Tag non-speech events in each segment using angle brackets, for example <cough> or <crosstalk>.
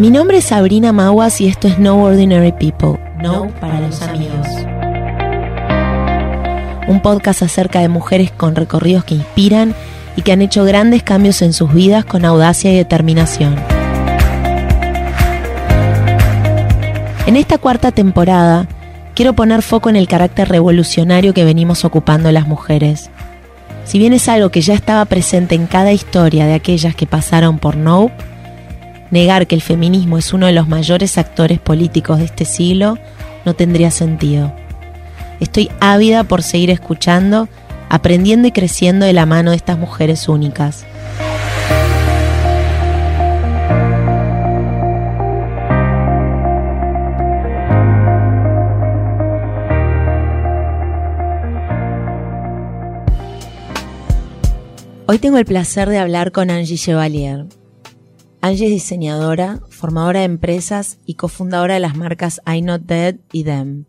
Mi nombre es Sabrina Maguas y esto es No Ordinary People, No para los amigos. Un podcast acerca de mujeres con recorridos que inspiran y que han hecho grandes cambios en sus vidas con audacia y determinación. En esta cuarta temporada, quiero poner foco en el carácter revolucionario que venimos ocupando las mujeres. Si bien es algo que ya estaba presente en cada historia de aquellas que pasaron por Nope, negar que el feminismo es uno de los mayores actores políticos de este siglo no tendría sentido. Estoy ávida por seguir escuchando, aprendiendo y creciendo de la mano de estas mujeres únicas. Hoy tengo el placer de hablar con Angie Chevalier. Angie es diseñadora, formadora de empresas y cofundadora de las marcas I Not Dead y Them.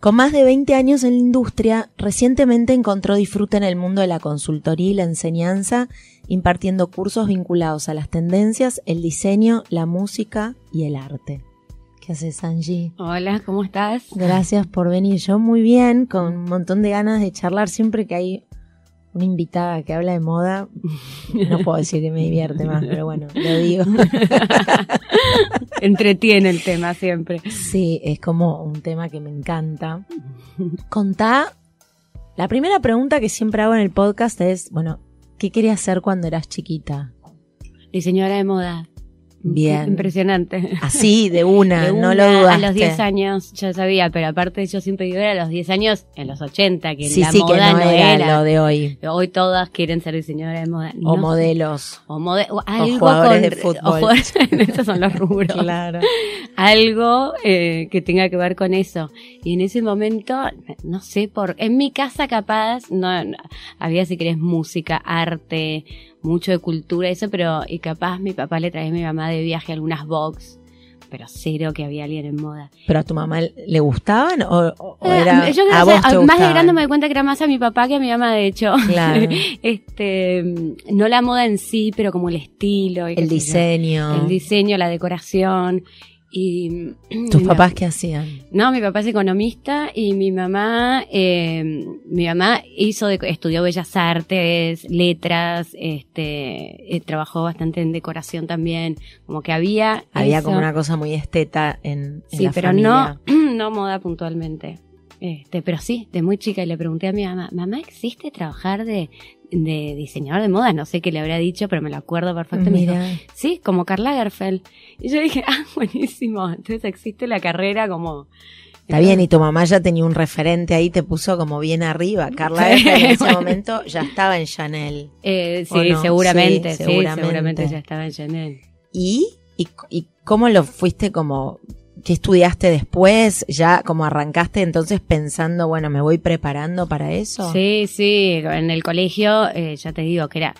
Con más de 20 años en la industria, recientemente encontró disfrute en el mundo de la consultoría y la enseñanza, impartiendo cursos vinculados a las tendencias, el diseño, la música y el arte. ¿Qué haces, Angie? Hola, ¿cómo estás? Gracias por venir. Yo muy bien, con un montón de ganas de charlar siempre que hay una invitada que habla de moda, no puedo decir que me divierte más, pero bueno, lo digo. <laughs> Entretiene el tema siempre. Sí, es como un tema que me encanta. Contá, la primera pregunta que siempre hago en el podcast es, bueno, ¿qué querías hacer cuando eras chiquita? Diseñadora de moda. Bien. Impresionante. Así, de <laughs> una, De no lo dudaste. A los 10 años ya sabía, pero aparte yo siempre digo, era a los 10 años, en los 80, que Sí, la sí, que moda no, no, era, era. lo de hoy. Hoy todas quieren ser diseñadoras de moda. O No modelos. O, mode- o algo jugadores con- de fútbol. o jugadores- <laughs> estos son los rubros. Claro. Algo eh, que tenga que ver con eso. Y en ese momento, no sé por, en mi casa capaz, no, no, había si querés música, arte, mucho de cultura, eso, pero, y capaz mi papá le traía a mi mamá de viaje algunas box, pero cero que había alguien en moda. ¿Pero a tu mamá le gustaban o, o- Eh, era yo creo a vos te más de grande me doy cuenta que era más a mi papá que a mi mamá, de hecho. Claro. <laughs> este, no la moda en sí, pero como el estilo. y El yo. diseño. El diseño, la decoración. Y ¿Tus <clears throat> mi papás qué hacían? no, mi papá es economista y mi mamá, eh, mi mamá hizo, de- estudió bellas artes, letras, este, eh, trabajó bastante en decoración también, como que había. Había eso. como una cosa muy esteta en, en Sí, la pero familia. no, <clears throat> no moda puntualmente. Este, pero sí, de muy chica y le pregunté a mi mamá, mamá, ¿existe trabajar de, de diseñador de moda? No sé qué le habrá dicho, pero me lo acuerdo perfecto. Me dijo, Mira, sí, como Karl Lagerfeld. Y yo dije, <laughs> ah, buenísimo. Entonces existe la carrera como... está bien, y tu mamá ya tenía un referente ahí, te puso como bien arriba. Carla en ese <laughs> momento ya estaba en Chanel. Eh, ¿O sí, no? seguramente, Sí, sí, seguramente. seguramente. ya estaba en Chanel. ¿Y? ¿Y, y cómo lo fuiste como, qué estudiaste después? ¿Ya como arrancaste entonces pensando, bueno, me voy preparando para eso? Sí, sí, en el colegio, eh, ya te digo que era,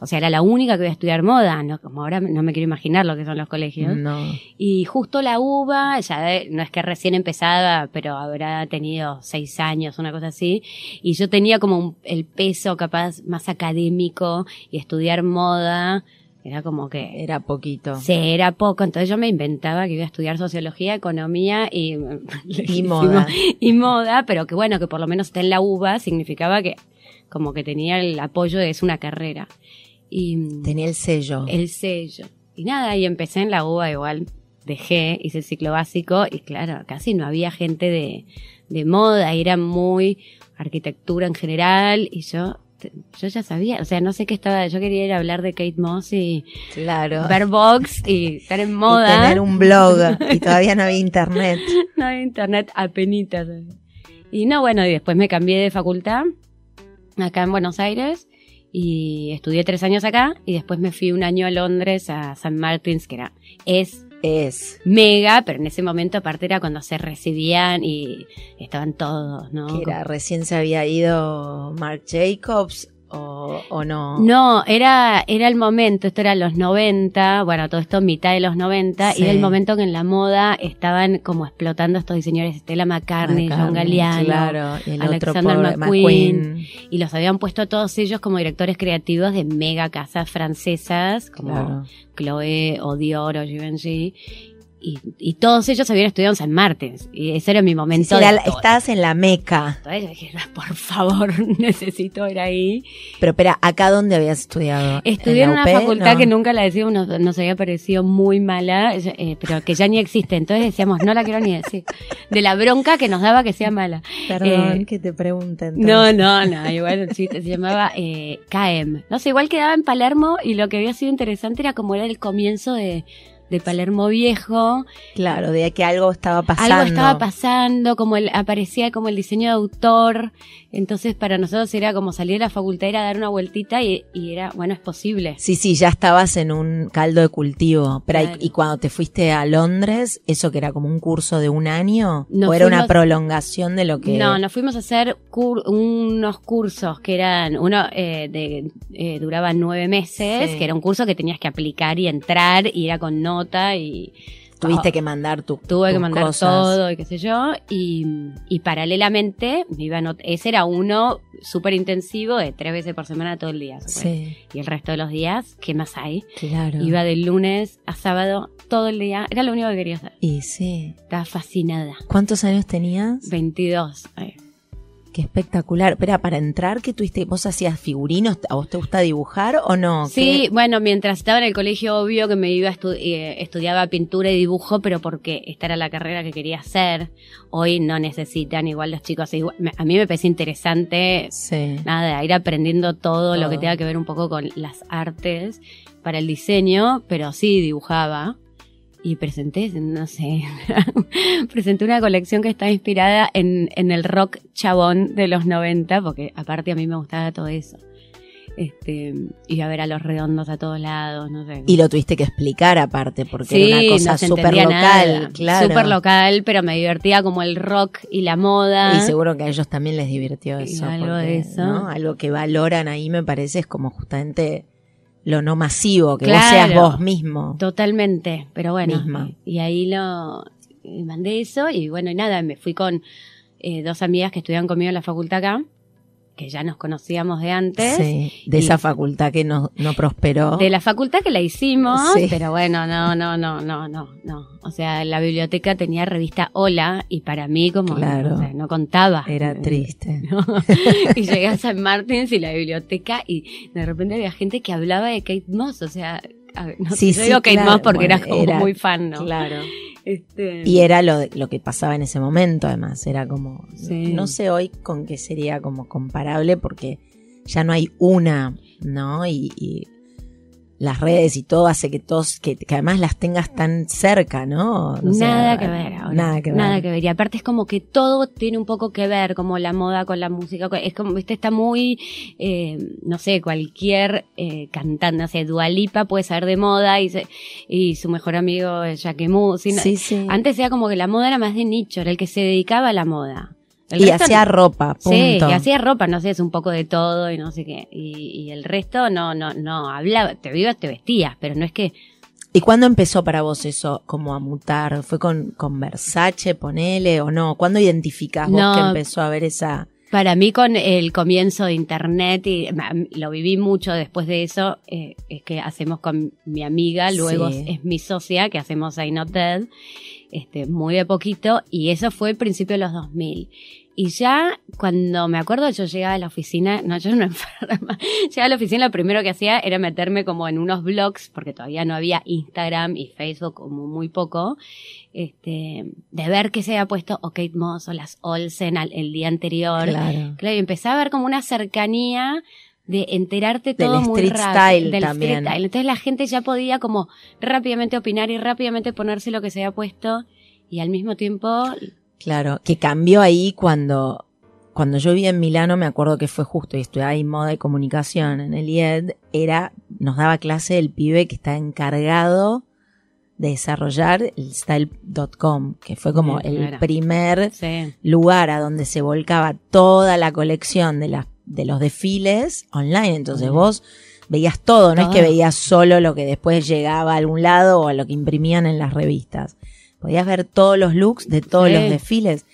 o sea, era la única que iba a estudiar moda, ¿no? Como ahora no me quiero imaginar lo que son los colegios. No. Y justo la UBA, ya de- no es que recién empezaba, pero habrá tenido seis años, una cosa así. Y yo tenía como un- el peso capaz más académico y estudiar moda. Era como que Era poquito. Sí, era poco, entonces yo me inventaba que iba a estudiar sociología, economía y, Y <laughs> moda. y moda, pero que bueno, que por lo menos esté en la UBA significaba que como que tenía el apoyo de es una carrera. Y Tenía el sello. el sello. Y nada, y empecé en la UBA igual, dejé, hice el ciclo básico y claro, casi no había gente de, de moda, era muy arquitectura en general y yo yo ya sabía, o sea, no sé qué estaba, yo quería ir a hablar de Kate Moss y Claro. ver box y estar en Y moda. tener un blog. y <laughs> todavía no había internet. no había internet apenitas. Y no, bueno, y después me cambié de facultad acá en Buenos Aires y estudié tres años acá y después me fui un año a Londres a San Martins, que era, es Es. mega, pero en ese momento aparte era cuando se recibían y estaban todos, ¿no? Que era, recién se había ido Marc Jacobs o, o no? No, era, era el momento, esto era los 90, bueno, todo esto mitad de los 90, Sí. y era el momento que en la moda estaban como explotando estos diseñadores, Stella McCartney, John Galliano, Claro, y el otro Alexander McQueen, y los habían puesto a todos ellos como directores creativos de mega casas francesas, como Claro. Chloé o Dior o Givenchy, y, y todos ellos habían estudiado en San Martín, y ese era mi Sí, momento. sí, era estabas en la meca. Entonces yo dije, por favor, <laughs> necesito ir ahí. Pero espera, ¿acá dónde habías estudiado? Estudié en una UP? facultad No. que nunca la decimos, nos, nos había parecido muy mala, eh, pero que ya ni existe. Entonces decíamos, no la quiero ni decir. De la bronca que nos daba que sea mala. Perdón Eh, que te pregunten. No, no, no, igual chiste se llamaba eh, KM. No sé, igual quedaba en Palermo y lo que había sido interesante era como era el comienzo de, de Palermo Viejo. Claro, de que algo estaba pasando. Algo estaba pasando, como el, aparecía como el diseño de autor. Entonces para nosotros era como salir de la facultad, era dar una vueltita y, y era, bueno, es posible. Sí, sí, ya estabas en un caldo de cultivo. Pero Claro. y, y cuando te fuiste a Londres, ¿eso que era como un curso de un año? Nos ¿O era una prolongación de lo que...? No, nos fuimos a hacer cur- unos cursos que eran, uno eh, de, eh, duraba nueve meses, Sí. que era un curso que tenías que aplicar y entrar y era con nota y Tuviste Ah, que mandar tu tuve que mandar cosas. todo y qué sé yo y, y paralelamente me iba a ese era uno súper intensivo de tres veces por semana todo el día. Sí, Y el resto de los días, ¿qué más hay? claro. Iba de lunes a sábado todo el día, era lo único que quería hacer. Y sí. Estaba fascinada. ¿Cuántos años tenías? 22. Ay, Qué espectacular. Espera, para entrar, ¿qué tuviste? ¿Vos hacías figurinos? ¿A vos te gusta dibujar o no? Sí, ¿Qué- bueno, mientras estaba en el colegio, obvio que me iba a estu- eh, estudiaba pintura y dibujo, pero porque esta era la carrera que quería hacer. Hoy no necesitan, igual los chicos, igual- me- a mí me parece interesante, Sí. nada, ir aprendiendo todo, lo que tenga que ver un poco con las artes para el diseño, pero sí dibujaba. Y presenté, no sé, <laughs> presenté una colección que está inspirada en, en el rock chabón de los 90, porque aparte a mí me gustaba todo eso. Este, iba a ver a los redondos a todos lados, no sé. Y lo tuviste que explicar aparte, porque era una Sí, cosa no súper local, nada. claro. Súper local, pero me divertía como el rock y la moda. Y seguro que a ellos también les divirtió Y eso. algo porque, de eso. ¿no? Algo que valoran ahí me parece es como justamente lo no masivo, que vos Claro. seas vos mismo. Totalmente, pero bueno. Misma. Y ahí lo eh, mandé eso y bueno, y nada, me fui con eh, dos amigas que estudiaban conmigo en la facultad acá, que ya nos conocíamos de antes. Sí, de esa facultad que no, no prosperó. De la facultad que la hicimos, Sí. pero bueno, no, no, no, no, no, no. O sea, la biblioteca tenía revista Hola y para mí como Claro. no, contaba. Era triste. <laughs> ¿no? y llegué a San Martín y la biblioteca y de repente había gente que hablaba de Kate Moss, o sea, no Sí, sé, yo sí, digo Kate claro, Moss porque bueno, era como era- muy fan, ¿no? Claro. Este, Y era lo, lo que pasaba en ese momento, además. Era como. Sí. No sé hoy con qué sería como comparable, porque ya no hay una, ¿no? Y, y las redes y todo hace que todos, que, que además las tengas tan cerca, ¿no? Sea, nada que ver ahora. Nada que ver. Nada que ver. Y aparte es como que todo tiene un poco que ver, como la moda con la música. Es como, viste, está muy, eh, no sé, cualquier eh, cantante, no sé, Dualipa puede saber de moda y, se- y su mejor amigo es Jacquemus. Sí, sí. Antes era como que la moda era más de nicho, era el que se dedicaba a la moda. El y hacía ropa, punto. Sí, y hacía ropa, no sé, es un poco de todo y no sé qué. Y, y el resto no, no, no, hablaba, te vivas, te vestías, pero no es que ¿Y cuándo empezó para vos eso como a mutar? ¿Fue con, con Versace, ponele o no? ¿Cuándo identificás vos No. que empezó a haber esa... Para mí con el comienzo de internet y lo viví mucho después de eso, eh, es que hacemos con mi amiga, luego Sí. es mi socia, que hacemos I Not Dead, este, muy de poquito, y eso fue el principio de los 2000. Y ya cuando me acuerdo, yo llegaba a la oficina, no, yo no <laughs> enferma, llegaba a la oficina, lo primero que hacía era meterme como en unos blogs, porque todavía no había Instagram y Facebook como muy poco, este, de ver qué se había puesto o Kate Moss o las Olsen al- el día anterior. Claro. Claro, y empezaba a ver como una cercanía de enterarte Del todo muy street rápido. style del también. street style. Entonces la gente ya podía como rápidamente opinar y rápidamente ponerse lo que se había puesto y al mismo tiempo Claro, que cambió ahí cuando, cuando yo vivía en Milano, me acuerdo que fue justo y estudiaba ahí moda y comunicación en el IED, era, nos daba clase el pibe que está encargado de desarrollar el style.com, que fue como el primer sí, lugar a donde se volcaba toda la colección de las de los desfiles online. Entonces vos veías todo, no es que veías solo lo que después llegaba a algún lado o a lo que imprimían en las revistas. Podías ver todos los looks de todos Sí. los desfiles.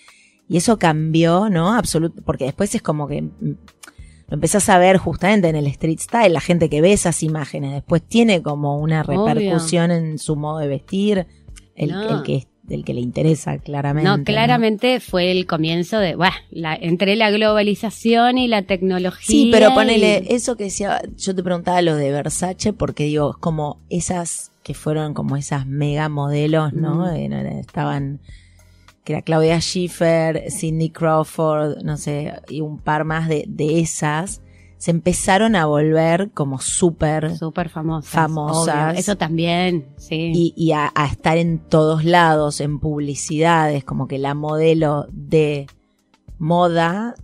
Y eso cambió, ¿no? Absoluto, porque después es como que mm, lo empezás a ver justamente en el street style, la gente que ve esas imágenes, después tiene como una Obvio. repercusión en su modo de vestir, el, No. el que el que le interesa claramente. No, claramente fue el comienzo de, bueno, la, entre la globalización y la tecnología. Sí, pero y- ponele eso que decía, yo te preguntaba lo de Versace porque digo, es como esas que fueron como esas mega modelos, ¿no? Mm. Eh, no Estaban, que era Claudia Schiffer, Cindy Crawford, no sé, y un par más de, de esas, se empezaron a volver como súper Súper famosas. Famosas. obvio. Eso también, sí. y, y a, a estar en todos lados, en publicidades, como que la modelo de moda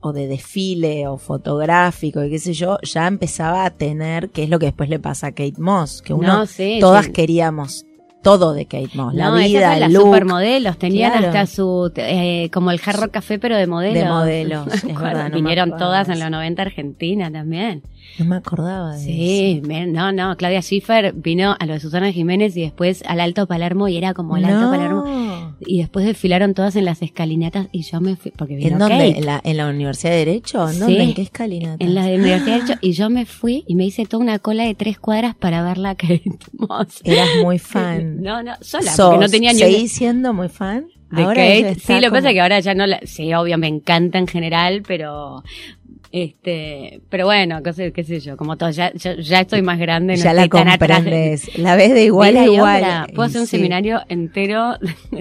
o de desfile o fotográfico y qué sé yo, ya empezaba a tener, que es lo que después le pasa a Kate Moss, que uno, No, sí, todas sí. queríamos todo de Kate Moss, la no, vida, el las look supermodelos, tenían Claro. hasta su, eh, como el jarro café, pero de modelos. de modelos, <laughs> es verdad, no Vinieron todas en los 90 a Argentina también. No me acordaba de eso. Sí, no, no, Claudia Schiffer vino a lo de Susana Jiménez y después al Alto Palermo y era como el Alto. Palermo. Y después desfilaron todas en las escalinatas y yo me fui, porque vino ¿En dónde? Kate. ¿En la, ¿En la Universidad de Derecho? ¿En Sí. dónde? ¿En qué escalinata? En la de Universidad de Derecho, y yo me fui y me hice toda una cola de tres cuadras para verla a Kate Moss. Eras muy <laughs> fan. No, no, sola, Sos- porque no tenía ni ¿Seguís siendo muy fan? de Ahora Kate. Sí, lo que como- pasa es que ahora ya no la, sí, obvio, me encanta en general, pero este, pero bueno, qué sé, qué sé yo, como todo, ya, ya, ya estoy más grande, no ya la comprendes. La ves de igual a igual. obra, Puedo hacer un Sí. seminario entero.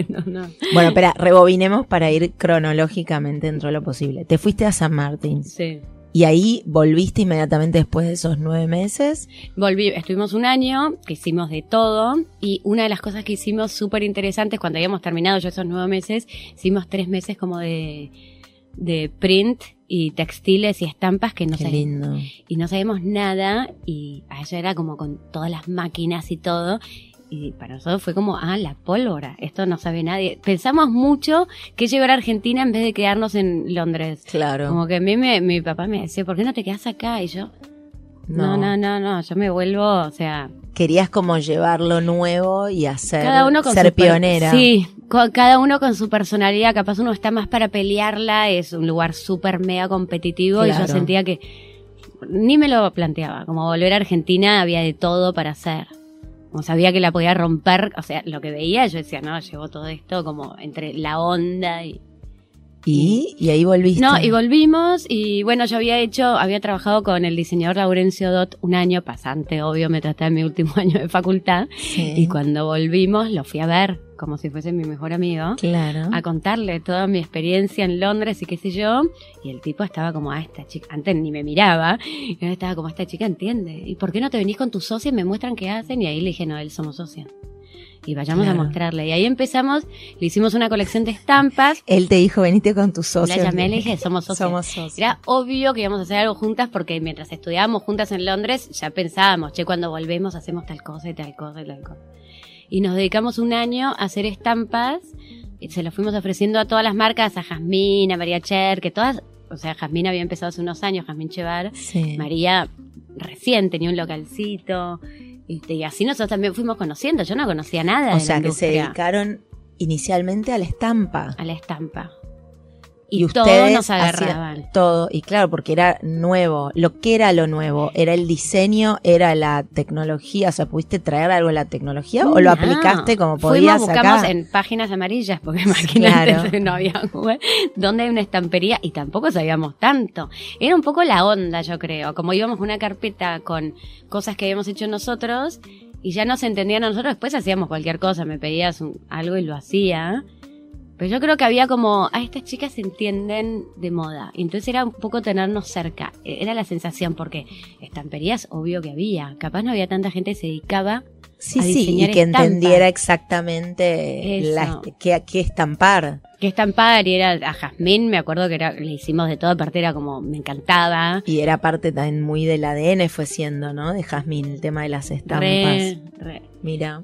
no, no. Bueno, espera, rebobinemos para ir cronológicamente dentro de lo posible. Te fuiste a San Martín Sí. y ahí volviste inmediatamente después de esos nueve meses. Volví, estuvimos un año, que hicimos de todo, y una de las cosas que hicimos súper interesantes cuando habíamos terminado ya esos nueve meses, hicimos tres meses como de, de print y textiles y estampas que no Qué lindo. y no sabíamos nada, y allá era como con todas las máquinas y todo, y para nosotros fue como, ah, la pólvora, esto no sabe nadie. Pensamos mucho que llegar a Argentina en vez de quedarnos en Londres. Claro. Como que a mí me, mi papá me decía, ¿por qué no te quedas acá? Y yo, no, no, no, no, yo me vuelvo, o sea, Querías como llevar lo nuevo y hacer cada uno con ser su pionera. Sí, co- cada uno con su personalidad, capaz uno está más para pelearla, es un lugar súper mega competitivo y yo sentía que ni me lo planteaba, como volver a Argentina había de todo para hacer. Como sabía que la podía romper, o sea, lo que veía, yo decía, no, llevo todo esto como entre la onda y, ¿Y? Y ahí volviste. No, y volvimos y bueno, yo había hecho, había trabajado con el diseñador Laurencio Dot un año pasante, obvio, me traté en mi último <laughs> año de facultad Sí. y cuando volvimos lo fui a ver como si fuese mi mejor amigo. Claro. A contarle toda mi experiencia en Londres y qué sé yo. Y el tipo estaba como, ah, esta chica, antes ni me miraba. Y estaba como, esta chica entiende. ¿Y por qué no te venís con tus socios y me muestran qué hacen? Y ahí le dije, no, él somos socios. Y vayamos Claro. a mostrarle. Y ahí empezamos, le hicimos una colección de estampas. Él te dijo, venite con tus socios. La llamé le dije, somos socios. Somos socios. Era obvio que íbamos a hacer algo juntas porque mientras estudiábamos juntas en Londres ya pensábamos, che, cuando volvemos hacemos tal cosa y tal cosa y tal cosa. Y nos dedicamos un año a hacer estampas y se lo fuimos ofreciendo a todas las marcas, a Jazmín, a María Cher, que todas, o sea, Jazmín había empezado hace unos años, Jazmín Chevar, Sí. María recién tenía un localcito. Este, Y así nosotros también fuimos conociendo. Yo no conocía nada. O de sea, la que se dedicaron inicialmente a la estampa. a la estampa. Y Y, todos ustedes nos agarraban. todo, y claro, porque era nuevo. Lo que era lo nuevo, era el diseño, era la tecnología. O sea, ¿pudiste traer algo de la tecnología o lo aplicaste como Fuimos, podías buscamos acá? en páginas amarillas, porque <laughs> imagínate, Claro. no había Google, donde hay una estampería y tampoco sabíamos tanto. Era un poco la onda, yo creo. Como íbamos a una carpeta con cosas que habíamos hecho nosotros y ya nos entendían a nosotros, después hacíamos cualquier cosa, me pedías un- algo y lo hacía. Pero yo creo que había como, a estas chicas se entienden de moda. Y entonces era un poco tenernos cerca. E- Era la sensación, porque estamperías, obvio que había. Capaz no había tanta gente que se dedicaba Sí, a sí, y diseñar que entendiera exactamente la, qué, qué estampar. que estampar y era a Jazmín, me acuerdo que era, le hicimos de todo, aparte era como, me encantaba. Y era parte también muy del ADN, fue siendo, ¿no? De Jazmín, el tema de las estampas. Re, re. Mira.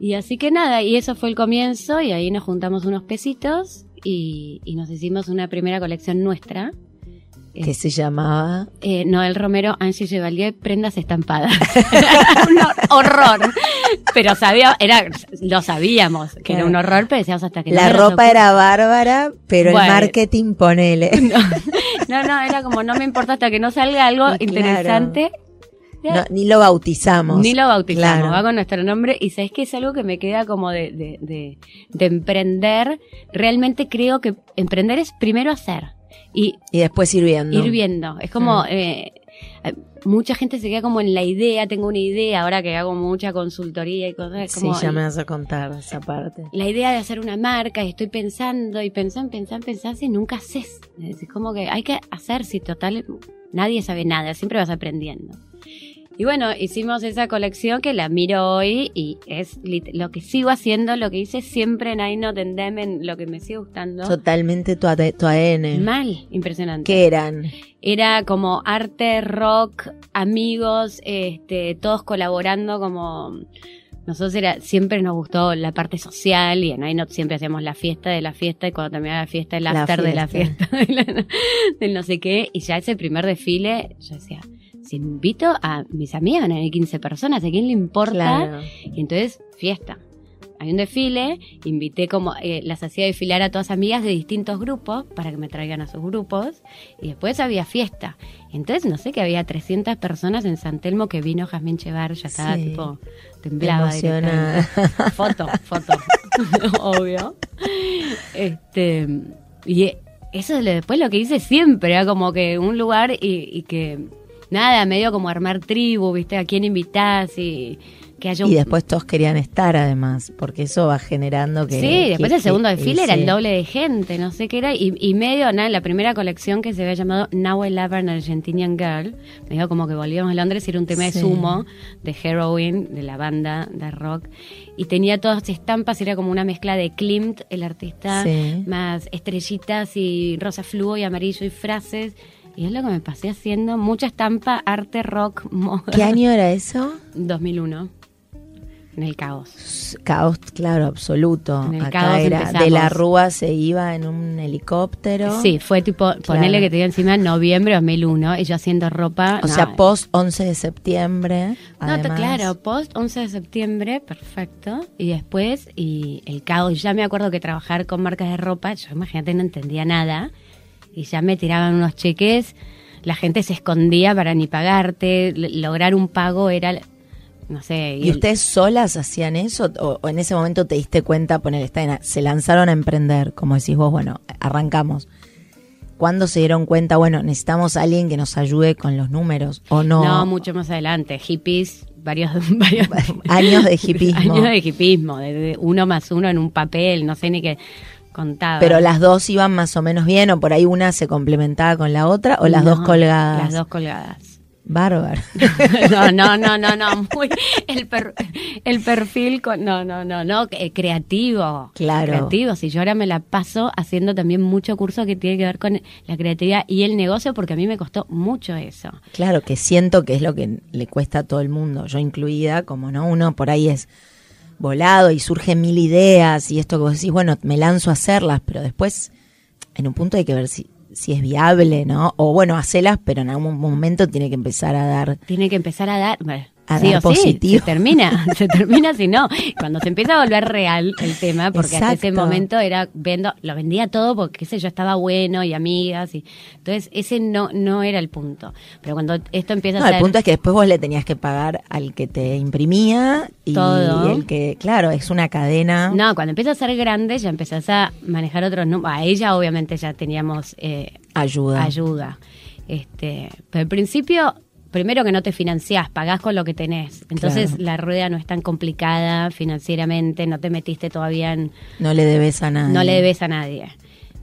Y así que nada, y eso fue el comienzo, y ahí nos juntamos unos pesitos y, y nos hicimos una primera colección nuestra. que se llamaba eh, Noel Romero, Angie Chevalier, prendas estampadas. <laughs> un horror. Pero sabía, era, lo sabíamos que era un horror, pero decíamos hasta que La ropa era bárbara, pero el marketing ponele. <laughs> No, no, era como no me importa hasta que no salga algo interesante. Ni lo bautizamos. Ni lo bautizamos, va con nuestro nombre. Y sabes que es algo que me queda como de, de, de, de emprender. Realmente creo que emprender es primero hacer. Y, después ir viendo. Ir viendo. Es como, eh, mucha gente se queda como en la idea, tengo una idea, ahora que hago mucha consultoría y cosas. Como, sí, ya me vas a contar esa parte. La idea de hacer una marca y estoy pensando y pensando, pensando, pensando y nunca haces. Es como que hay que hacer, si total, nadie sabe nada, siempre vas aprendiendo. Y bueno, hicimos esa colección que la miro hoy y es lo que sigo haciendo, lo que hice siempre en Aino Tendemen, lo que me sigue gustando. Totalmente tu, ADN. Mal, impresionante. ¿Qué eran? Era como arte, rock, amigos, este, todos colaborando como... Nosotros era, siempre nos gustó la parte social y en Aino siempre hacíamos la fiesta de la fiesta y cuando terminaba la fiesta el after de la fiesta, <laughs> del no sé qué. Y ya ese primer desfile, yo decía, si invito a mis amigas, hay 15 personas, ¿a quién le importa? Y entonces, fiesta. Hay un desfile, invité como, eh, las hacía desfilar a todas amigas de distintos grupos para que me traigan a sus grupos y después había fiesta. Entonces, no sé, que había 300 personas en San Telmo que vino Jazmín Chevar, ya estaba tipo, temblaba. Foto, foto, <laughs> obvio. Este, y eso después lo que hice siempre, como que un lugar y que nada, medio como armar tribu, ¿viste? ¿A quién invitás? Y que haya Y después todos querían estar además, porque eso va generando que... Sí, después el segundo desfile era el doble de gente, no sé qué era, y, medio, nada, la primera colección que se había llamado Now I Love an Argentinian Girl, medio como que volvíamos a Londres y era un tema de sumo, de Heroin, de la banda de rock, y tenía todas estampas, era como una mezcla de Klimt, el artista, más estrellitas y rosa fluo y amarillo y frases, y es lo que me pasé haciendo, mucha estampa, arte, rock, moda. ¿Qué año era eso? 2001. En el caos. Caos, claro, absoluto. En el Acá caos era de la Rúa se iba en un helicóptero. Sí, fue tipo, ponerle que te encima noviembre 2001 y yo haciendo ropa. O sea, post 11 de septiembre. No, claro, post 11 de septiembre, perfecto. Y después, y el caos, ya me acuerdo que trabajar con marcas de ropa, yo imagínate, no entendía nada y ya me tiraban unos cheques, la gente se escondía para ni pagarte, lograr un pago era, no sé. ¿Y, ustedes solas hacían eso? O, en ese momento te diste cuenta, poner, se lanzaron a emprender, como decís vos, bueno, arrancamos. ¿Cuándo se dieron cuenta, bueno, necesitamos a alguien que nos ayude con los números o no? No, mucho más adelante. Hippies, varios, <laughs> varios años de hippismo. años de hippismo, de uno más uno en un papel, no sé ni qué. Pero las dos iban más o menos bien, o por ahí una se complementaba con la otra, o las dos colgadas. Las dos colgadas. Bárbaro. <laughs> no, no, no, no, no. <laughs> Muy, el, el perfil, con, no, no, no, no, eh, creativo. Claro. Creativo. Si yo ahora me la paso haciendo también mucho curso que tiene que ver con la creatividad y el negocio, porque a mí me costó mucho eso. Claro, que siento que es lo que le cuesta a todo el mundo, yo incluida, como no, uno por ahí es volado y surgen mil ideas y esto que vos decís, bueno, me lanzo a hacerlas, pero después en un punto hay que ver si, si es viable, ¿no? O bueno, hacelas, pero en algún momento tiene que empezar a dar. Tiene que empezar a dar sí o Sí, se termina, <laughs> se termina si no. Cuando se empieza a volver real el tema, porque hasta ese momento era vendo, lo vendía todo porque qué sé yo estaba bueno y amigas y entonces ese no no era el punto. Pero cuando esto empieza a ser el punto es que después vos le tenías que pagar al que te imprimía y todo. el que, claro, es una cadena. No, cuando empieza a ser grande ya empezás a manejar otros números. A ella obviamente ya teníamos eh, ayuda. Ayuda. Este, pero al principio primero que no te financiás, pagás con lo que tenés. Entonces la rueda no es tan complicada financieramente, no te metiste todavía en... No le debes a nadie. No le debes a nadie.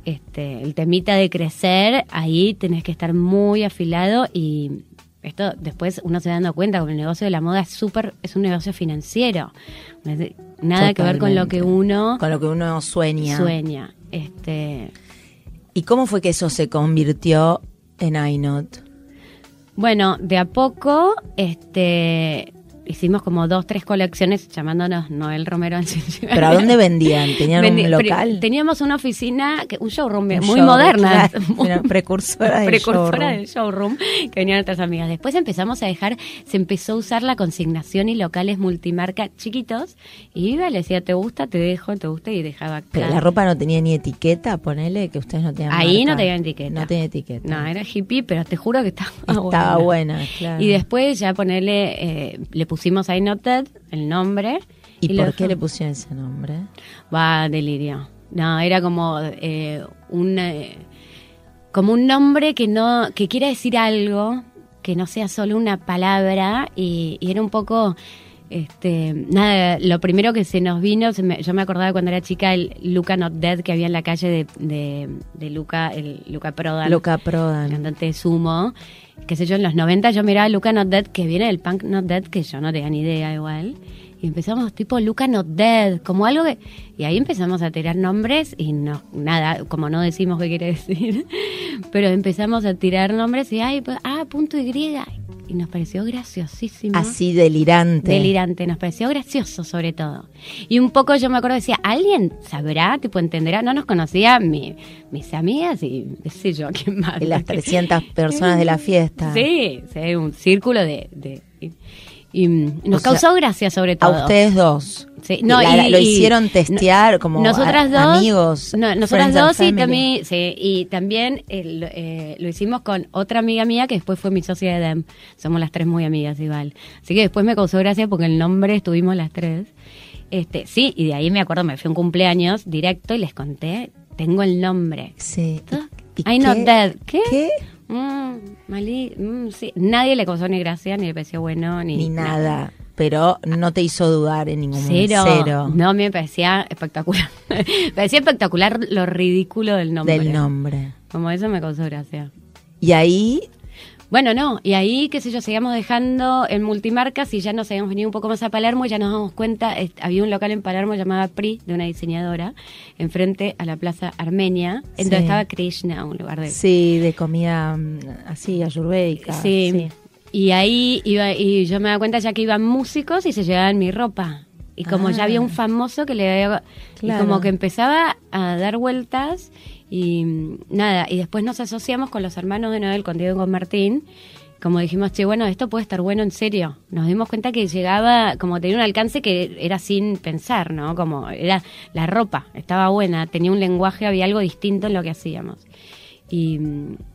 Este, el temita de crecer, ahí tenés que estar muy afilado y esto después uno se da dando cuenta, como el negocio de la moda es súper, es un negocio financiero. Nada que ver con lo que uno... Con lo que uno sueña. Sueña. Este... ¿Y cómo fue que eso se convirtió en iNot? Bueno, de a poco, este, hicimos como dos, tres colecciones llamándonos Noel Romero. ¿Pero a dónde vendían? <laughs> ¿Tenían Vendi- un local? Teníamos una oficina, que- un showroom Un muy moderna. claro, <laughs> precursora del precursora showroom. del showroom que venían otras amigas. Después empezamos a dejar, se empezó a usar la consignación y locales multimarca chiquitos y iba, le decía, te gusta, te dejo, te gusta y dejaba acá. Pero la ropa no tenía ni etiqueta, ponele que ustedes no tenían Ahí marca. no tenía etiqueta. No tenía etiqueta. No, era hippie, pero te juro que estaba, Estaba buena, claro. Y después ya ponerle, eh, le pusimos I Not Dead, el nombre. ¿Y, lo por qué le pusieron ese nombre? Va, delirio. No, era como eh, un eh, como un nombre que no que quiera decir algo que no sea solo una palabra y, y era un poco este nada lo primero que se nos vino se me- yo me acordaba cuando era chica el Luca Not Dead que había en la calle de, de, de Luca el Luca Prodan. Luca Prodan. cantante de sumo. Qué sé yo en los 90 yo miraba a Luca Not Dead que viene del punk Not Dead que yo no tenía ni idea igual y empezamos tipo Luca Not Dead como algo que y ahí empezamos a tirar nombres y no nada como no decimos qué quiere decir <laughs> pero empezamos a tirar nombres y ay pues, ah punto y y nos pareció graciosísimo Así delirante. delirante, nos pareció gracioso sobre todo. Y un poco yo me acuerdo, decía, ¿alguien sabrá, tipo, entenderá? No nos conocía mi- mis amigas y qué sé yo, quién más. Y las 300 personas de la fiesta. Sí, sí, un círculo de... de- y, y, nos O sea, causó gracia sobre A todo. ustedes dos. Sí, no, La- y- lo y- hicieron testear como nosotras a- dos, amigos. no, nosotras dos y también, sí, y también eh, lo, eh, lo hicimos con otra amiga mía que después fue mi socia de DEM. Somos las tres muy amigas igual. Así que después me causó gracia porque el nombre estuvimos las tres. Este, sí, y de ahí me acuerdo, me fui a un cumpleaños directo y les conté, tengo el nombre. Sí. Todo- ¿Y I not dead. ¿Qué? ¿Qué? Mm, malí, mm, sí. Nadie le causó ni gracia, ni le pareció bueno, ni, Ni nada. Pero no te hizo dudar en ningún Cero. momento. Cero. No, me parecía espectacular. <laughs> me parecía espectacular lo ridículo del nombre. Del nombre. Como eso me causó gracia. Y ahí, Bueno, no, y ahí, qué sé yo, seguíamos dejando en multimarcas y ya nos habíamos venido un poco más a Palermo y ya nos damos cuenta, es- había un local en Palermo llamado PRI, de una diseñadora, enfrente a la Plaza Armenia, en donde estaba Krishna, un lugar de... sí, de comida mm, así, ayurvédica. Sí. Y ahí iba, y yo me daba cuenta ya que iban músicos y se llevaban mi ropa. Y como ya Ah. había un famoso que le había, Claro. y como que empezaba a dar vueltas y mm, nada, y después nos asociamos con los hermanos de Noel, con Diego y con Martín, como dijimos, che, bueno, esto puede estar bueno en serio. Nos dimos cuenta que llegaba, como tenía un alcance que era sin pensar, ¿no? Como era la ropa, estaba buena, tenía un lenguaje, había algo distinto en lo que hacíamos. Y,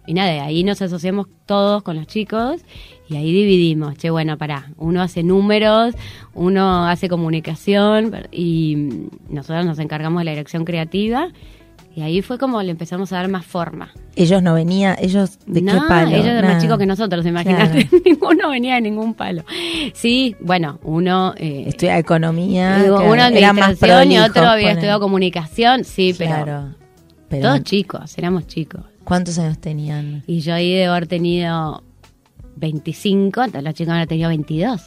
y nada, ahí nos asociamos todos con los chicos y ahí dividimos. Che, bueno, pará, uno hace números, uno hace comunicación y nosotros nos encargamos de la dirección creativa. Y ahí fue como le empezamos a dar más forma. Ellos no venían, ellos de no, qué palo. ellos eran más chicos que nosotros, imagínate. Claro. <laughs> Ninguno venía de ningún palo. Sí, bueno, uno... eh, Estudia economía. uno claro, era más administración y prolijo, otro había estudiado comunicación, sí, pero Claro. Pero, todos chicos, éramos chicos. ¿Cuántos años tenían? Y yo ahí debo haber tenido 25, entonces los chicos han tenido 22.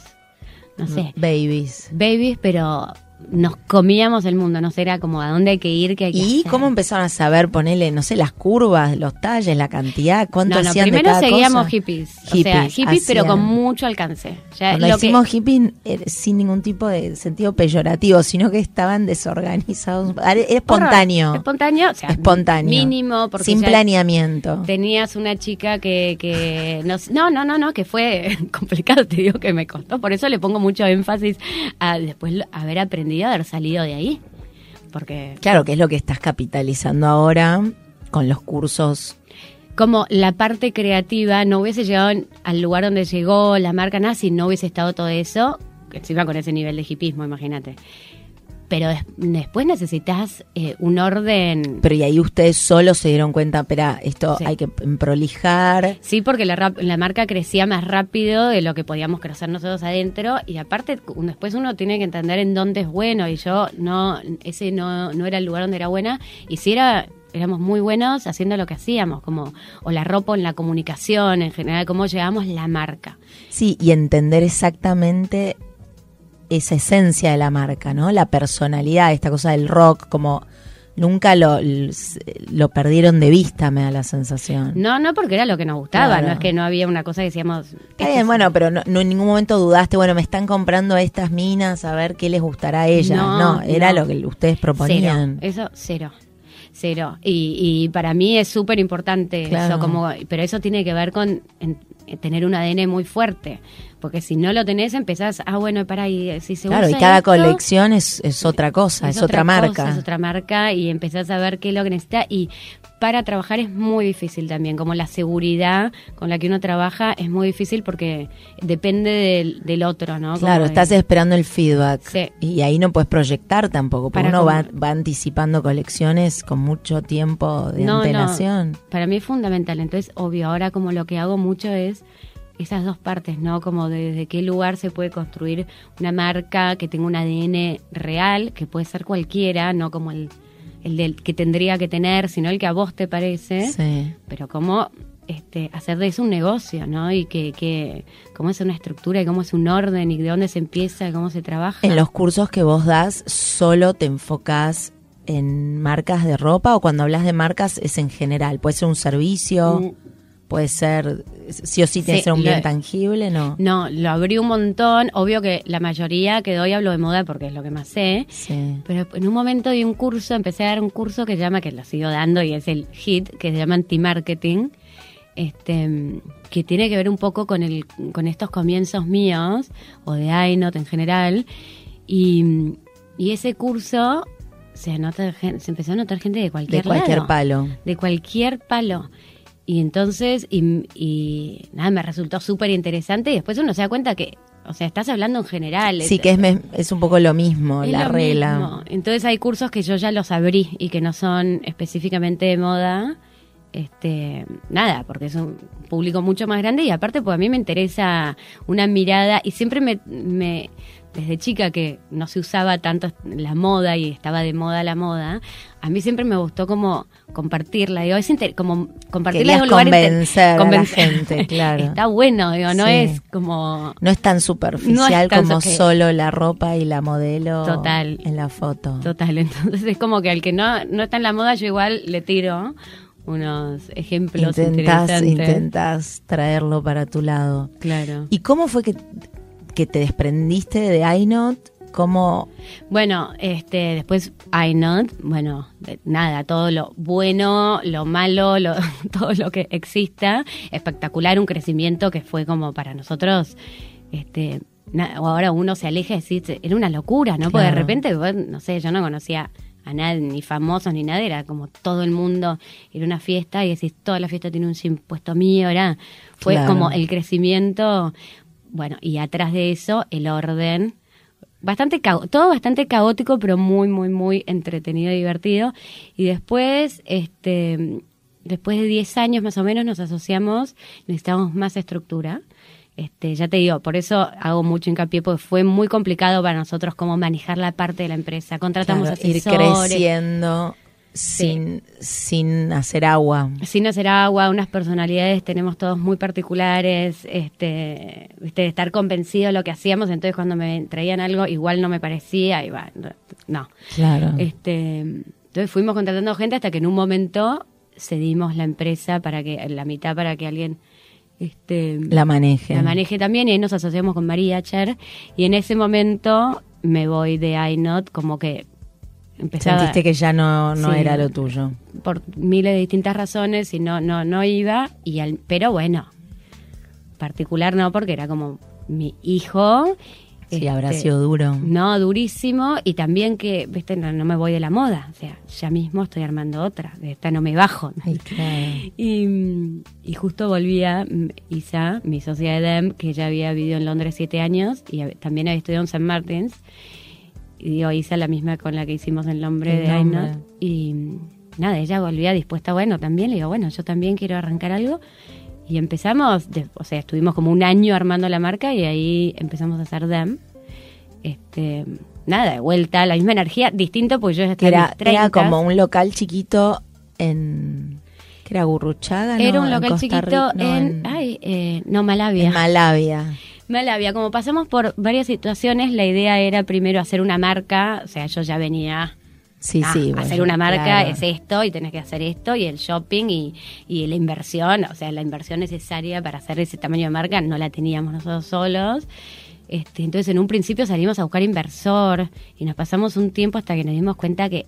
No sé, Babies. babies, pero nos comíamos el mundo, no sé, era como a dónde hay que ir, qué hay que ¿Y hacer. cómo empezaron a saber ponerle, no sé, las curvas, los talles, la cantidad, cuánto No, no, hacían de primero cada seguíamos cosa? hippies, o sea, Hippies, hippies pero con mucho alcance. Ya Cuando lo que- decimos hippie eh, sin ningún tipo de sentido peyorativo, sino que estaban desorganizados. Era espontáneo. Espontáneo, o sea, espontáneo. mínimo, porque sin planeamiento. Tenías una chica que, que nos- no, no, no, no, que fue <laughs> complicado, te digo que me costó. Por eso le pongo mucho énfasis a después haber aprendido, haber salido de ahí. Porque Claro que es lo que estás capitalizando ahora con los cursos. como la parte creativa no hubiese llegado al lugar donde llegó la marca nada si no hubiese estado todo eso, encima con ese nivel de hipismo, imagínate. Pero des- después necesitas eh, un orden. Pero y ahí ustedes solo se dieron cuenta, espera, esto Sí. hay que prolijar. Sí, porque la, la marca crecía más rápido de lo que podíamos crecer nosotros adentro y aparte después uno tiene que entender en dónde es bueno y yo no, ese no, no era el lugar donde era buena y si era, éramos muy buenos haciendo lo que hacíamos, como o la ropa o en la comunicación en general, cómo llevamos la marca. Sí, y entender exactamente esa esencia de la marca, ¿no? La personalidad, esta cosa del rock, como nunca lo, lo perdieron de vista, me da la sensación. No, no porque era lo que nos gustaba, Claro. no es que no había una cosa que decíamos... Está bien, bueno, pero no, no en ningún momento dudaste, bueno, me están comprando estas minas, a ver qué les gustará a ellas. No, No, era no. lo que ustedes proponían. Cero, eso cero. Cero. Y, y para mí es súper importante Claro. eso, como, pero eso tiene que ver con en- en tener un ADN muy fuerte. Porque si no lo tenés, empezás, ah, bueno, para y si se Claro, y cada esto, colección es, es otra cosa, es, otra, cosa, marca. es otra marca y empezás a ver qué es lo que necesita. Y para trabajar es muy difícil también, como la seguridad con la que uno trabaja es muy difícil porque depende del, del otro, ¿no? Como Claro, de- estás esperando el feedback. Sí. Y ahí no puedes proyectar tampoco, porque Para uno va, anticipando colecciones con mucho tiempo de No. Para mí es fundamental. Entonces, obvio, ahora como lo que hago mucho es esas dos partes, ¿no? Como de- desde qué lugar se puede construir una marca que tenga un ADN real, que puede ser cualquiera, no como el, el del que tendría que tener, sino el que a vos te parece, Sí. pero cómo este, hacer de eso un negocio, ¿no? Y que, que cómo es una estructura y cómo es un orden y de dónde se empieza y cómo se trabaja. En los cursos que vos das, ¿solo te enfocás en marcas de ropa o cuando hablas de marcas es en general? ¿Puede ser un servicio? Mm. ¿Puede ser, sí o sí tiene que Sí, ser un bien lo- tangible? No. No, lo abrí un montón. Obvio que la mayoría que doy hablo de moda porque es lo que más sé. Sí. Pero en un momento di un curso, empecé a dar un curso que se llama, que lo sigo dando y es el HIT, que se llama Anti-Marketing, este, que tiene que ver un poco con, el, con estos comienzos míos, o de iNot en general. Y, y ese curso se, anota, se empezó a notar gente de De cualquier, cualquier lado palo. de cualquier palo. Y entonces, y, y nada, me resultó súper interesante y después uno se da cuenta que, o sea, estás hablando en general. Sí, que es, es un poco lo mismo, es la lo regla. mismo. Entonces hay cursos que yo ya los abrí y que no son específicamente de moda. Este, nada, porque es un público mucho más grande y aparte pues a mí me interesa una mirada y siempre me, me desde chica que no se usaba tanto la moda y estaba de moda la moda, a mí siempre me gustó como compartirla, digo, es inter- como compartirla un lugar inter- convencer a la gente, <laughs> claro. Está bueno, digo, no Sí. es como No es tan superficial No es tan como solo la ropa y la modelo Total. en la foto. Total, <laughs> entonces es como que al que no, no está en la moda, yo igual le tiro unos ejemplos Intentás, interesantes. intentás traerlo para tu lado. Claro. ¿Y cómo fue que, que te desprendiste de iNot? ¿Cómo? Bueno, este, después iNot, bueno, de- nada, todo lo bueno, lo malo, lo, <laughs> todo lo que exista, espectacular, un crecimiento que fue como para nosotros, este, o ahora uno se aleja y dice, era una locura, ¿no? Porque de Claro. repente, no sé, yo no conocía a nadie, ni famosos ni nada, era como todo el mundo, era una fiesta y decís, toda la fiesta tiene un impuesto mío, era, fue Claro. como el crecimiento, bueno, y atrás de eso, el orden, bastante cao- todo bastante caótico, pero muy, muy, muy entretenido y divertido. Y después, este, después de 10 años más o menos, nos asociamos, necesitamos más estructura. Este, ya te digo, por eso hago mucho hincapié, porque fue muy complicado para nosotros cómo manejar la parte de la empresa. Contratamos claro, ir asesores. creciendo sin, sin hacer agua? sin hacer agua, unas personalidades tenemos todos muy particulares, este, estar convencido de lo que hacíamos, entonces cuando me traían algo igual no me parecía, y va, no. Claro. Este, entonces fuimos contratando gente hasta que en un momento cedimos la empresa para que, la mitad para que alguien este, la maneje. la maneje también y ahí nos asociamos con María Cher y en ese momento me voy de iNot como que empezaba Sentiste que ya no, no Sí. era lo tuyo. por miles de distintas razones y no no no iba y al, pero bueno particular no porque era como mi hijo Sí, habrá este, sido duro. no durísimo y también que viste no, no me voy de la moda o sea ya mismo estoy armando otra de esta no me bajo Ay, claro. y, y justo volvía Isa, mi socia de DEM, que ya había vivido en Londres siete años y también había estudiado en St. Martins. Y digo, Isa, la misma con la que hicimos el nombre El de. Aina. Y mm, nada, ella volvía dispuesta, bueno, también. Le digo, bueno, yo también quiero arrancar algo. Y empezamos, de- o sea, estuvimos como un año armando la marca y ahí empezamos a hacer DEM. Este, nada, de vuelta, la misma energía, distinto, pues yo ya estaba era, era 30s. como un local chiquito en... que era Gurruchaga? Era no? un En local Costa chiquito en, ay, eh, no, Malavia. en Malavia. Malavia, como pasamos por varias situaciones, la idea era primero hacer una marca, o sea, yo ya venía Sí, ah, sí, hacer bueno, una marca claro. es esto y tenés que hacer esto y el shopping y, y la inversión, o sea, la inversión necesaria para hacer ese tamaño de marca no la teníamos nosotros solos. Este, entonces en un principio salimos a buscar inversor y nos pasamos un tiempo hasta que nos dimos cuenta que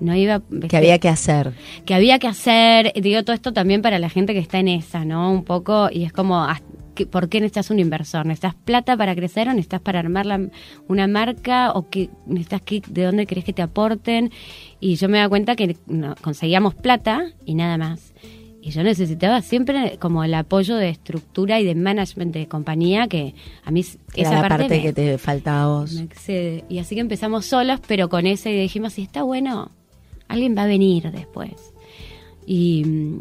no iba Que había que hacer. que había que hacer, digo todo esto también para la gente que está en esa, ¿no? Un poco, y es como, ah, ¿qué- ¿por qué necesitas un inversor? ¿Necesitas plata para crecer o necesitas para armar la- una marca o qué, necesitas qué, de dónde crees que te aporten? Y yo me da cuenta que no, conseguíamos plata y nada más. Y yo necesitaba siempre como el apoyo de estructura y de management de compañía que a mí Era esa la parte, me- que te faltaba a vos. me excede. Y así que empezamos solos, pero con ese y dijimos, si está bueno, alguien va a venir después. Y mm,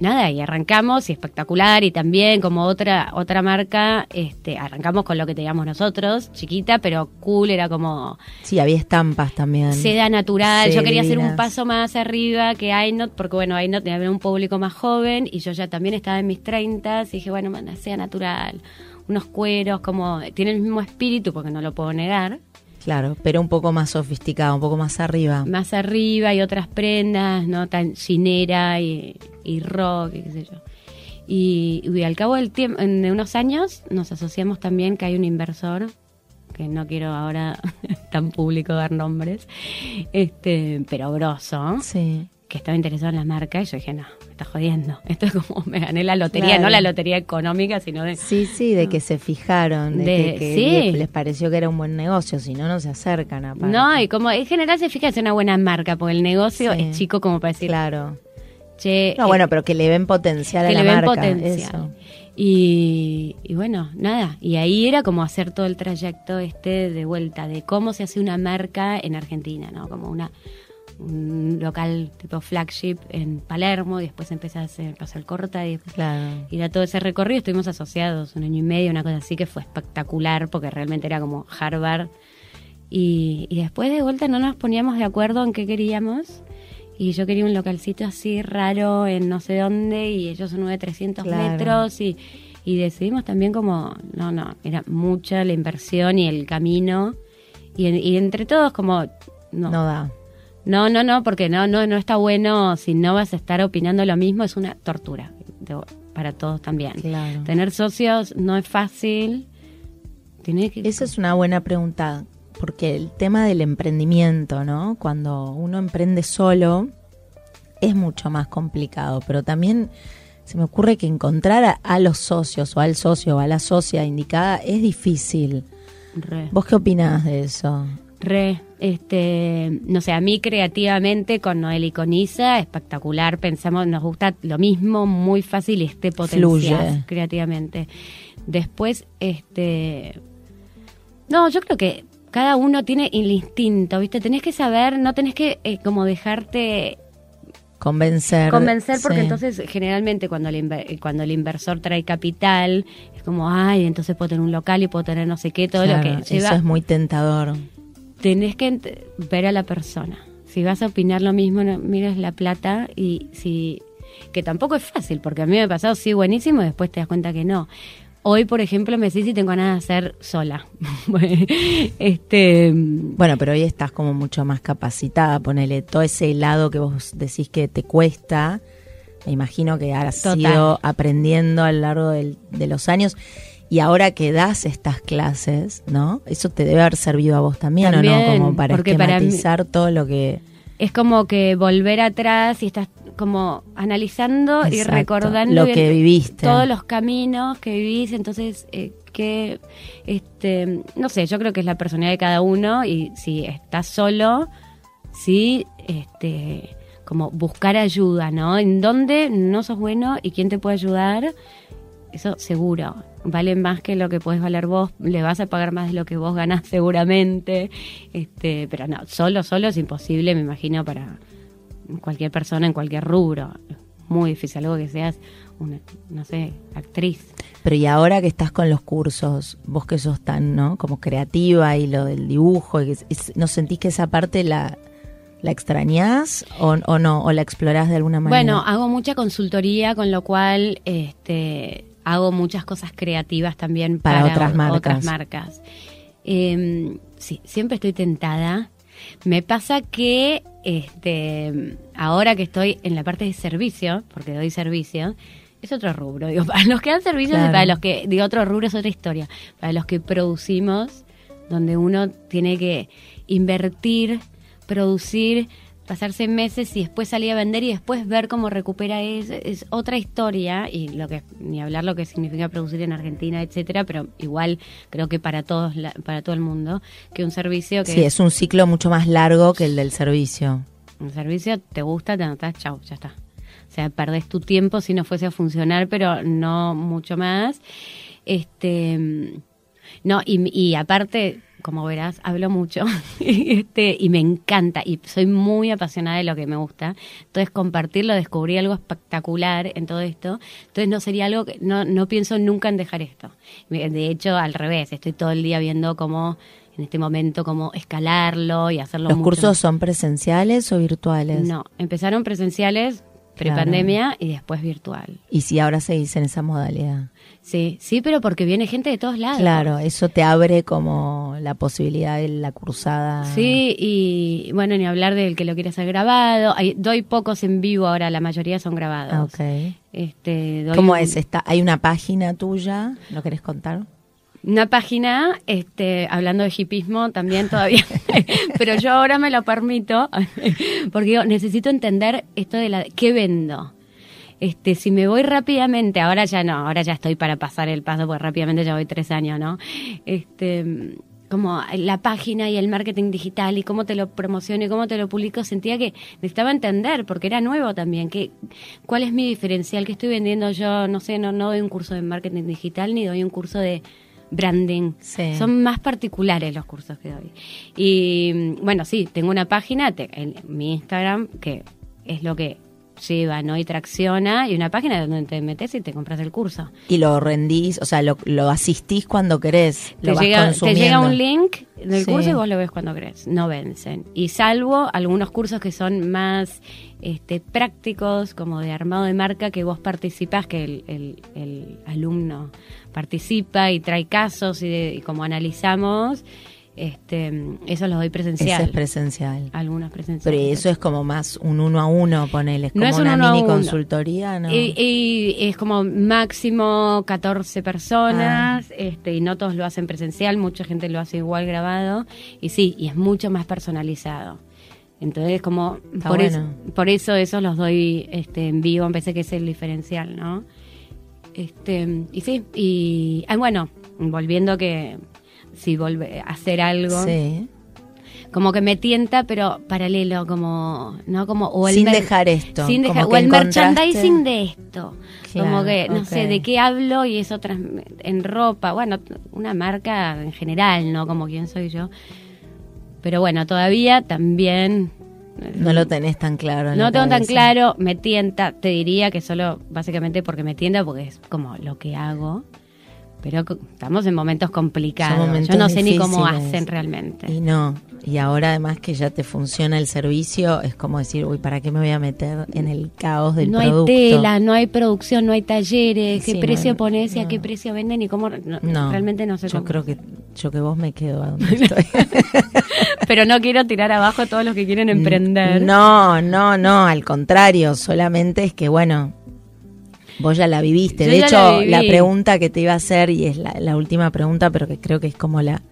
nada, y arrancamos, y espectacular, y también como otra, otra marca, este, arrancamos con lo que teníamos nosotros, chiquita, pero cool, era como Sí, había estampas también. seda natural. Yo quería hacer un paso más arriba que iNot, porque bueno, iNot tenía un público más joven, y yo ya también estaba en mis 30 y dije, bueno, man, sea natural. Unos cueros, como, tiene el mismo espíritu, porque no lo puedo negar, Claro, pero un poco más sofisticado, un poco más arriba. más arriba y otras prendas, no tan chinera y, y rock, y qué sé yo. Y, y al cabo del tiempo, en de unos años, nos asociamos también que hay un inversor, que no quiero ahora <laughs> tan público dar nombres, este, pero grosso, Sí. Que estaba interesado en la marca, y yo dije, no, me está jodiendo. <laughs> Esto es como me gané la lotería, Claro. no la lotería económica, sino de Sí, sí, de que se fijaron, de, De- que, sí. les, pareció que era un buen negocio, si no, no se acercan aparte. No, y como en general se fija es una buena marca, porque el negocio Sí. es chico como para decir, Claro. che, No, eh, bueno, pero que le ven potencial que a la le ven marca. potencial. Y, y bueno, nada, y ahí era como hacer todo el trayecto este de vuelta, de cómo se hace una marca en Argentina, ¿no? Como una un local tipo flagship en Palermo, y después empecé a hacer Paso el Corta, y después Claro. ir a todo ese recorrido. Estuvimos asociados un año y medio, una cosa así que fue espectacular, porque realmente era como Harvard. Y, y después de vuelta no nos poníamos de acuerdo en qué queríamos. Y yo quería un localcito así raro en no sé dónde, y ellos son de 300 Claro. metros. Y, y decidimos también como, no, no, era mucha la inversión y el camino. Y, y entre todos como, no, No da. No, no, no, porque no, no, no está bueno si no vas a estar opinando lo mismo, es una tortura para todos también. Claro. Tener socios no es fácil. Tiene que Esa es una buena pregunta, porque el tema del emprendimiento, ¿no? Cuando uno emprende solo es mucho más complicado, pero también se me ocurre que encontrar a, a los socios o al socio o a la socia indicada es difícil. re, ¿Vos qué opinás de eso? Re, este, no sé, a mí creativamente con Noel y con Isa, espectacular, pensamos, nos gusta lo mismo, muy fácil y este potencial Fluye. creativamente. Después, este, no, yo creo que cada uno tiene el instinto, ¿viste? Tenés que saber, no tenés que eh, como dejarte Convencer. convencer porque sí. entonces generalmente cuando el, cuando el inversor trae capital es como ay entonces puedo tener un local y puedo tener no sé qué todo Claro, lo que lleva Eso es muy tentador. Tenés que ver a la persona. Si vas a opinar lo mismo no, mires la plata y si que tampoco es fácil porque a mí me ha pasado sí buenísimo y después te das cuenta que no. Hoy por ejemplo me decís si tengo ganas de hacer sola. <laughs> Este Bueno, pero hoy estás como mucho más capacitada, ponele todo ese lado que vos decís que te cuesta, me imagino que has Total. ido aprendiendo a lo largo del- de los años y ahora que das estas clases, ¿no? Eso te debe haber servido a vos también, ¿o no? Como para porque para mí- esquematizar todo lo que... es como que volver atrás y estás como analizando y recordando lo que viviste. todos los caminos que vivís entonces eh, que este no sé yo creo que es la personalidad de cada uno y si estás solo sí este como buscar ayuda no en dónde no sos bueno y quién te puede ayudar eso seguro vale más que lo que puedes valer vos le vas a pagar más de lo que vos ganás <laughs> seguramente este pero no solo solo es imposible me imagino para cualquier persona en cualquier rubro muy difícil algo que seas una no sé actriz Pero y ahora que estás con los cursos, vos que sos tan, ¿no? Como creativa y lo del dibujo, y es- ¿no sentís que esa parte la, la extrañás o, o no? ¿O la explorás de alguna manera? Bueno, hago mucha consultoría, con lo cual este, hago muchas cosas creativas también Para para, otras marcas. otras marcas. Eh, sí, siempre estoy tentada Me pasa que este ahora que estoy en la parte de servicio, porque doy servicio, es otro rubro. <laughs> Digo, para los que dan servicios y para los que, digo, otro rubro es otra historia. Para los que producimos, donde uno tiene que invertir, producir, pasarse meses y después salir a vender y después ver cómo recupera es, es otra historia y lo que ni hablar lo que significa producir en Argentina etcétera pero igual creo que para todos para todo el mundo que un servicio que sí es un ciclo mucho más largo que el del servicio. Un servicio te gusta te anotas chau ya está. O sea perdés tu tiempo si no fuese a funcionar pero no mucho más. Este no y, y aparte como verás, hablo mucho <laughs> este, y me encanta y soy muy apasionada de lo que me gusta. Entonces, compartirlo, descubrí algo espectacular en todo esto. Entonces, no sería algo que no, no pienso nunca en dejar esto. De hecho, al revés, estoy todo el día viendo cómo en este momento cómo escalarlo y hacerlo. ¿Los cursos son presenciales o virtuales? No, empezaron presenciales prepandemia y después virtual. ¿Y si ahora seguís en esa modalidad? Sí, sí, pero porque viene gente de todos lados. Claro, eso te abre como la posibilidad de la cruzada. Sí, y bueno, ni hablar del que lo quiere hacer grabado. Hay, doy pocos en vivo ahora, la mayoría son grabados. Ah, ok. Este, ¿Cómo es esta? ¿Hay una página tuya? ¿Lo querés contar? Una página, este, hablando de hipismo también todavía, <laughs> pero yo ahora me lo permito, <laughs> porque yo necesito entender esto de la, ¿qué vendo? este, si me voy rápidamente, ahora ya no, ahora ya estoy para pasar el paso, porque rápidamente ya voy tres años, ¿no? Este, como la página y el marketing digital y cómo te lo promociono y cómo te lo publico, sentía que necesitaba entender, porque era nuevo también, que, cuál es mi diferencial, que estoy vendiendo yo, no sé, no, no doy un curso de marketing digital ni doy un curso de branding. Son más particulares los cursos que doy. Y bueno, sí, tengo una página, en mi Instagram, que es lo que lleva, ¿no? Y tracciona, y una página donde te metes y te compras el curso. Y lo rendís, o sea, lo, lo asistís cuando querés. Lo te, llega, te llega un link del curso y vos lo ves cuando querés. No vencen. Y salvo algunos cursos que son más este, prácticos, como de armado de marca, que vos participás, que el, el, alumno participa y trae casos y, y como analizamos este, eso lo doy presencial. Eso es presencial. Algunas presenciales. Pero eso es como más un uno a uno, ponele. Es como una mini consultoría, ¿no? Y, es como máximo 14 personas, ah. este, y no todos lo hacen presencial, mucha gente lo hace igual grabado. Y sí, y es mucho más personalizado. Entonces, como por, eso, por eso esos los doy este, en vivo, empecé que es el diferencial, ¿no? Este, y sí, y ah, bueno, volviendo que si vuelve a hacer algo. Sí. Como que me tienta, pero paralelo, como, ¿no? Como, o el sin dejar esto. Sin dejar, o el merchandising de esto. como que, no sé, de qué hablo y eso en ropa. Bueno, una marca en general, ¿no? Como quién soy yo. Pero bueno, todavía también no lo tenés tan claro. No tengo tan claro, me tienta, te diría que solo básicamente porque me tienta, porque es como lo que hago pero estamos en momentos complicados. Yo no sé ni cómo hacen realmente. Y no, y ahora además que ya te funciona el servicio, es como decir, uy, ¿para qué me voy a meter en el caos del no producto? No hay tela, no hay producción, no hay talleres, qué precio pones y a qué precio venden y cómo... No, realmente no sé Yo creo que yo que vos me quedo a donde <laughs> estoy. <laughs> pero no quiero tirar abajo a todos los que quieren emprender. No, no, no, al contrario, solamente es que, bueno, Vos ya la viviste. de hecho, la, pregunta que te iba a hacer, y es la, última pregunta, pero que creo que es como la,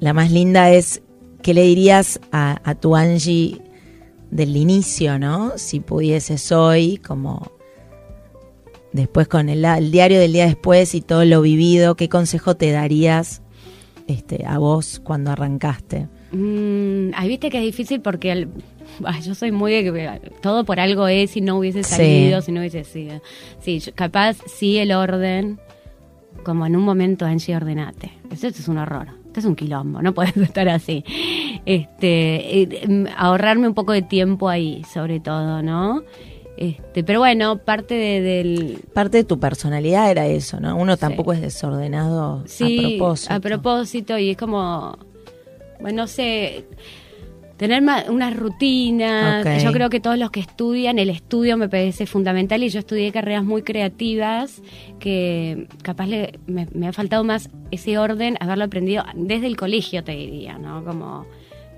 la más linda, es ¿qué le dirías a, tu Angie del inicio, no? Si pudieses hoy, como después con el, diario del día después y todo lo vivido, ¿qué consejo te darías este, a vos cuando arrancaste? Mm, ahí viste que es difícil porque el, yo soy muy de todo por algo es si no hubiese salido, si no hubiese sido. Sí, capaz sí el orden, como en un momento Angie ordenate. Eso es un horror. Esto es un quilombo, no puedes <laughs> estar así. Este, eh, mm, ahorrarme un poco de tiempo ahí, sobre todo, ¿no? Este, pero bueno, parte de, del... Parte de tu personalidad era eso, ¿no? Uno tampoco es desordenado sí, a propósito. a propósito, y es como, bueno, no sé, tener unas rutinas. Yo creo que todos los que estudian, el estudio me parece fundamental y yo estudié carreras muy creativas que capaz le, me, ha faltado más ese orden, haberlo aprendido desde el colegio, te diría, ¿no? Como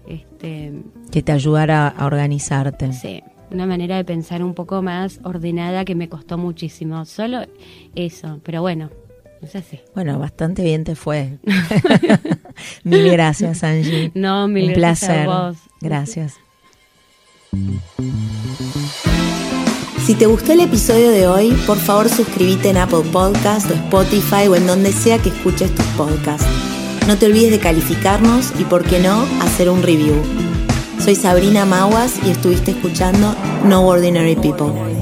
Este, que te ayudara a organizarte. Sí, una manera de pensar un poco más ordenada que me costó muchísimo. Solo eso, pero bueno, Bueno, bastante bien te fue. <laughs> mil gracias, Angie. No, mil Un gracias placer. a vos. Gracias. Si te gustó el episodio de hoy, por favor suscríbete en Apple Podcast o Spotify o en donde sea que escuches tus podcasts. No te olvides de calificarnos y, por qué no, hacer un review. Soy Sabrina Maguas y estuviste escuchando No Ordinary People.